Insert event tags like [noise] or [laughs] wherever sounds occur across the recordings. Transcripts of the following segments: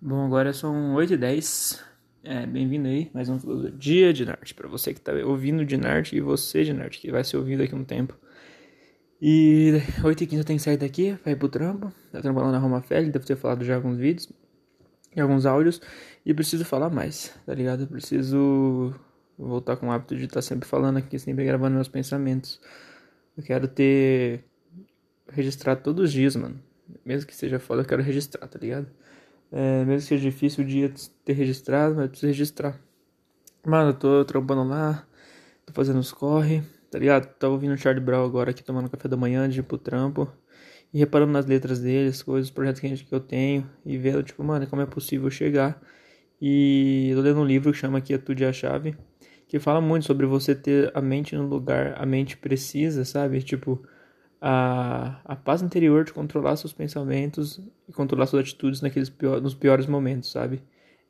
Bom, agora são 8h10. É, bem-vindo aí, mais um dia de Nart. Para você que tá ouvindo de Nart e você de Nart, que vai ser ouvindo daqui a um tempo. E 8h15 eu tenho que sair daqui, vai pro trampo. Tá trabalhando na Roma Félix, deve ter falado já alguns vídeos e alguns áudios. E preciso falar mais, tá ligado? Eu preciso voltar com o hábito de estar tá sempre falando aqui, sempre gravando meus pensamentos. Eu quero ter registrado todos os dias, mano. Mesmo que seja foda, eu quero registrar, tá ligado? É, mesmo que seja difícil o dia ter registrado, mas eu preciso registrar. Mano, eu tô trampando lá, tô fazendo os corre, tá ligado? Tô ouvindo o Charlie Brown agora aqui tomando café da manhã de ir pro trampo. E reparando nas letras dele, as coisas, os projetos que, que eu tenho. E vendo, tipo, mano, como é possível chegar. E tô lendo um livro que chama Quietude é a Chave. Que fala muito sobre você ter a mente no lugar, a mente precisa, sabe? Tipo, a, a paz interior de controlar seus pensamentos e controlar suas atitudes naqueles pior, nos piores momentos, sabe?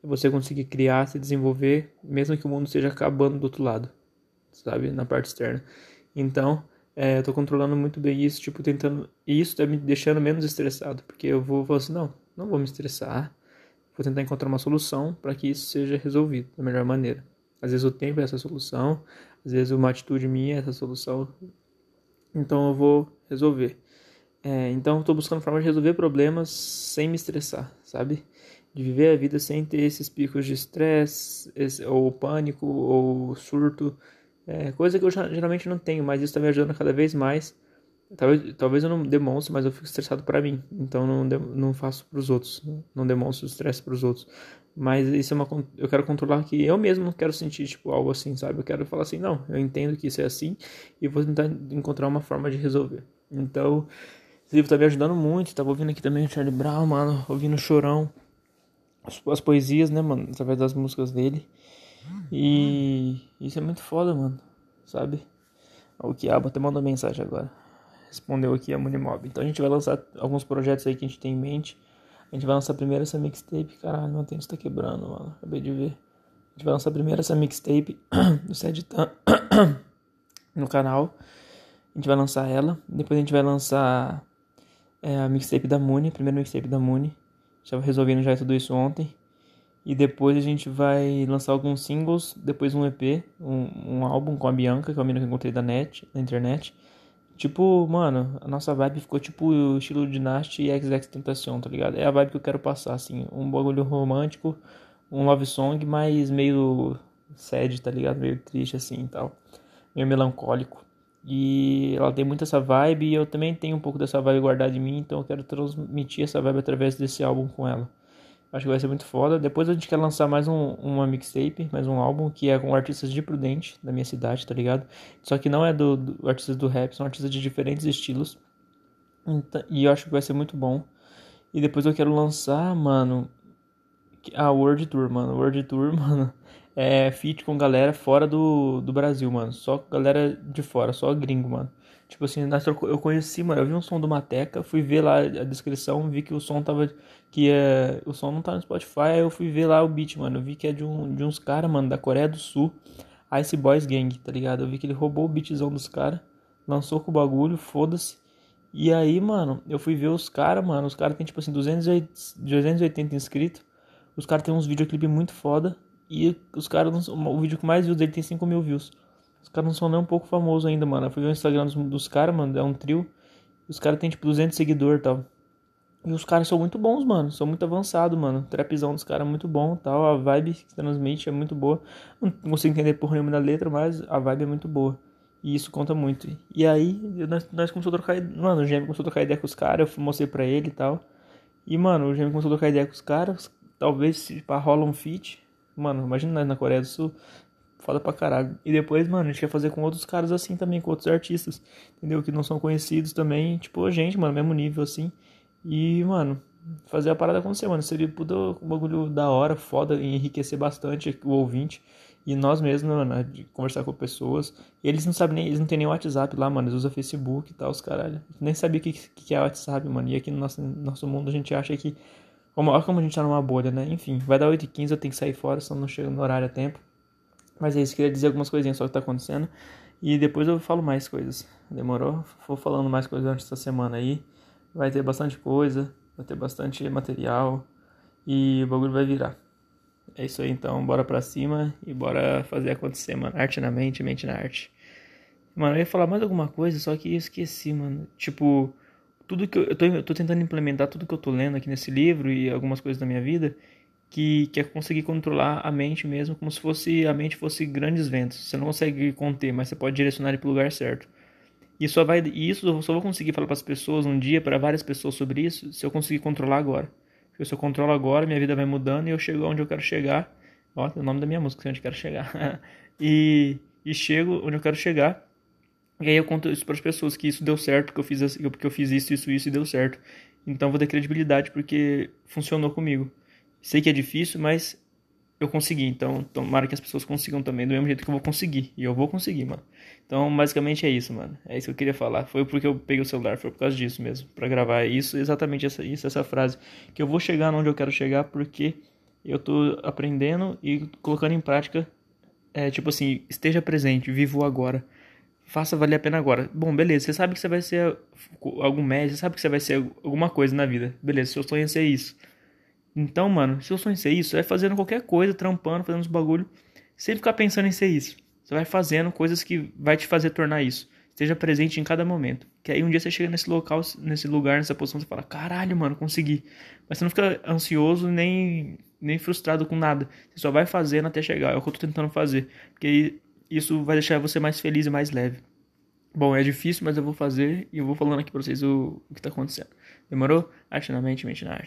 É você conseguir criar, se desenvolver, mesmo que o mundo esteja acabando do outro lado, sabe? Na parte externa. Então, é, eu tô controlando muito bem isso, tipo, tentando. E isso tá me deixando menos estressado, porque eu vou falar assim: não, não vou me estressar, vou tentar encontrar uma solução para que isso seja resolvido da melhor maneira. Às vezes o tempo é essa solução, às vezes uma atitude minha é essa solução, então eu vou resolver. É, então estou buscando formas de resolver problemas sem me estressar, sabe? De viver a vida sem ter esses picos de estresse, ou pânico, ou surto. É, coisa que eu geralmente não tenho, mas isso está me ajudando cada vez mais. Talvez, talvez eu não demonstre, mas eu fico estressado para mim. Então não, não faço para os outros. Não demonstro estresse para os outros. Mas isso é uma. Eu quero controlar que eu mesmo não quero sentir, tipo, algo assim, sabe? Eu quero falar assim, não, eu entendo que isso é assim e vou tentar encontrar uma forma de resolver. Então, esse livro tá me ajudando muito. Tava ouvindo aqui também o Charlie Brown, mano, ouvindo o Chorão, as, as poesias, né, mano, através das músicas dele. E isso é muito foda, mano, sabe? O Kiabo até mandou mensagem agora. Respondeu aqui a Munimob. Então a gente vai lançar alguns projetos aí que a gente tem em mente a gente vai lançar primeiro essa mixtape. Caralho, meu tênis tá quebrando, mano. Acabei de ver. A gente vai lançar primeiro essa mixtape [clears throat] do Seditan [clears throat] no canal. A gente vai lançar ela. Depois a gente vai lançar é, a mixtape da Muni. Primeiro mixtape da Muni. Já resolvendo já tudo isso ontem. E depois a gente vai lançar alguns singles. Depois um EP, um, um álbum com a Bianca, que é a menina que eu encontrei da net, na internet. Tipo, mano, a nossa vibe ficou tipo o estilo Dynasty e XX Tentacion, tá ligado? É a vibe que eu quero passar, assim. Um bagulho romântico, um love song, mas meio sad, tá ligado? Meio triste, assim e tal. Meio melancólico. E ela tem muito essa vibe e eu também tenho um pouco dessa vibe guardada em mim, então eu quero transmitir essa vibe através desse álbum com ela. Acho que vai ser muito foda. Depois a gente quer lançar mais um, uma mixtape, mais um álbum, que é com artistas de Prudente, da minha cidade, tá ligado? Só que não é do, do artistas do rap, são artistas de diferentes estilos. Então, e eu acho que vai ser muito bom. E depois eu quero lançar, mano, a World Tour, mano. World Tour, [laughs] mano, é feat com galera fora do, do Brasil, mano. Só galera de fora, só gringo, mano. Tipo assim, eu conheci, mano, eu vi um som do Mateca, fui ver lá a descrição, vi que o som tava. Que é. O som não tá no Spotify, eu fui ver lá o beat, mano. Eu vi que é de, um, de uns caras, mano, da Coreia do Sul. Ice Boys Gang, tá ligado? Eu vi que ele roubou o beatzão dos caras, lançou com o bagulho, foda-se. E aí, mano, eu fui ver os caras, mano. Os caras tem tipo assim, 280 inscritos. Os caras tem uns videoclipes muito foda. E os caras, o vídeo com mais views dele tem 5 mil views. Os caras não são nem um pouco famosos ainda, mano. Eu fui ver o Instagram dos, dos caras, mano. É um trio. Os caras têm tipo 200 seguidores e tal. E os caras são muito bons, mano. São muito avançados, mano. Trapzão dos caras é muito bom tal. A vibe que transmite é muito boa. Não consigo entender por nenhuma da letra, mas a vibe é muito boa. E isso conta muito. E aí, nós, nós começamos a trocar ideia. Mano, o Gêmeo começou a trocar ideia com os caras. Eu mostrei pra ele e tal. E, mano, o Gêmeo começou a trocar ideia com os caras. Talvez pá, rola um feat. Mano, imagina nós na Coreia do Sul foda pra caralho. E depois, mano, a gente quer fazer com outros caras assim também, com outros artistas, entendeu? Que não são conhecidos também, tipo a gente, mano, mesmo nível assim. E, mano, fazer a parada acontecer, mano. Seria puto um bagulho da hora, foda, enriquecer bastante o ouvinte. E nós mesmos, mano, de conversar com pessoas. Eles não sabem nem, eles não tem nem WhatsApp lá, mano. Eles usam Facebook e tal, os caralho. Nem sabia o que, que é WhatsApp, mano. E aqui no nosso, nosso mundo a gente acha que. Olha como a gente tá numa bolha, né? Enfim, vai dar 8h15, eu tenho que sair fora, senão não chega no horário a tempo. Mas é isso, queria dizer algumas coisinhas só que tá acontecendo. E depois eu falo mais coisas. Demorou? Vou falando mais coisas durante essa semana aí. Vai ter bastante coisa, vai ter bastante material. e o bagulho vai virar. É isso aí então, bora pra cima e bora fazer acontecer, mano. Arte na mente, mente na arte. Mano, eu ia falar mais alguma coisa, só que eu esqueci, mano. Tipo, tudo que eu, eu, tô, eu tô tentando implementar tudo que eu tô lendo aqui nesse livro e algumas coisas da minha vida que, que é conseguir controlar a mente mesmo, como se fosse a mente fosse grandes ventos. Você não consegue conter, mas você pode direcionar ele para o lugar certo. E só vai, e isso eu só vou conseguir falar para as pessoas um dia, para várias pessoas sobre isso, se eu conseguir controlar agora. Se eu controlo agora, minha vida vai mudando e eu chego onde eu quero chegar. Ó, é o nome da minha música, onde eu quero chegar. [laughs] e, e chego onde eu quero chegar. E aí eu conto isso para as pessoas que isso deu certo, que eu fiz porque eu fiz isso, isso, isso e deu certo. Então vou ter credibilidade porque funcionou comigo. Sei que é difícil, mas eu consegui. Então, tomara que as pessoas consigam também, do mesmo jeito que eu vou conseguir. E eu vou conseguir, mano. Então, basicamente é isso, mano. É isso que eu queria falar. Foi porque eu peguei o celular, foi por causa disso mesmo. para gravar isso, exatamente essa, isso, essa frase. Que eu vou chegar onde eu quero chegar porque eu tô aprendendo e colocando em prática. É tipo assim, esteja presente, vivo agora. Faça valer a pena agora. Bom, beleza, você sabe que você vai ser algum médico, você sabe que você vai ser alguma coisa na vida. Beleza, seu sonho é ser isso. Então, mano, se eu sonho em ser isso, é fazendo qualquer coisa, trampando, fazendo os bagulho, sem ficar pensando em ser isso. Você vai fazendo coisas que vai te fazer tornar isso. Esteja presente em cada momento. Que aí um dia você chega nesse local, nesse lugar, nessa posição, você fala, caralho, mano, consegui. Mas você não fica ansioso nem, nem frustrado com nada. Você só vai fazendo até chegar. É o que eu tô tentando fazer. Porque isso vai deixar você mais feliz e mais leve. Bom, é difícil, mas eu vou fazer e eu vou falando aqui pra vocês o, o que tá acontecendo. Demorou? Arte na mente, mente na arte.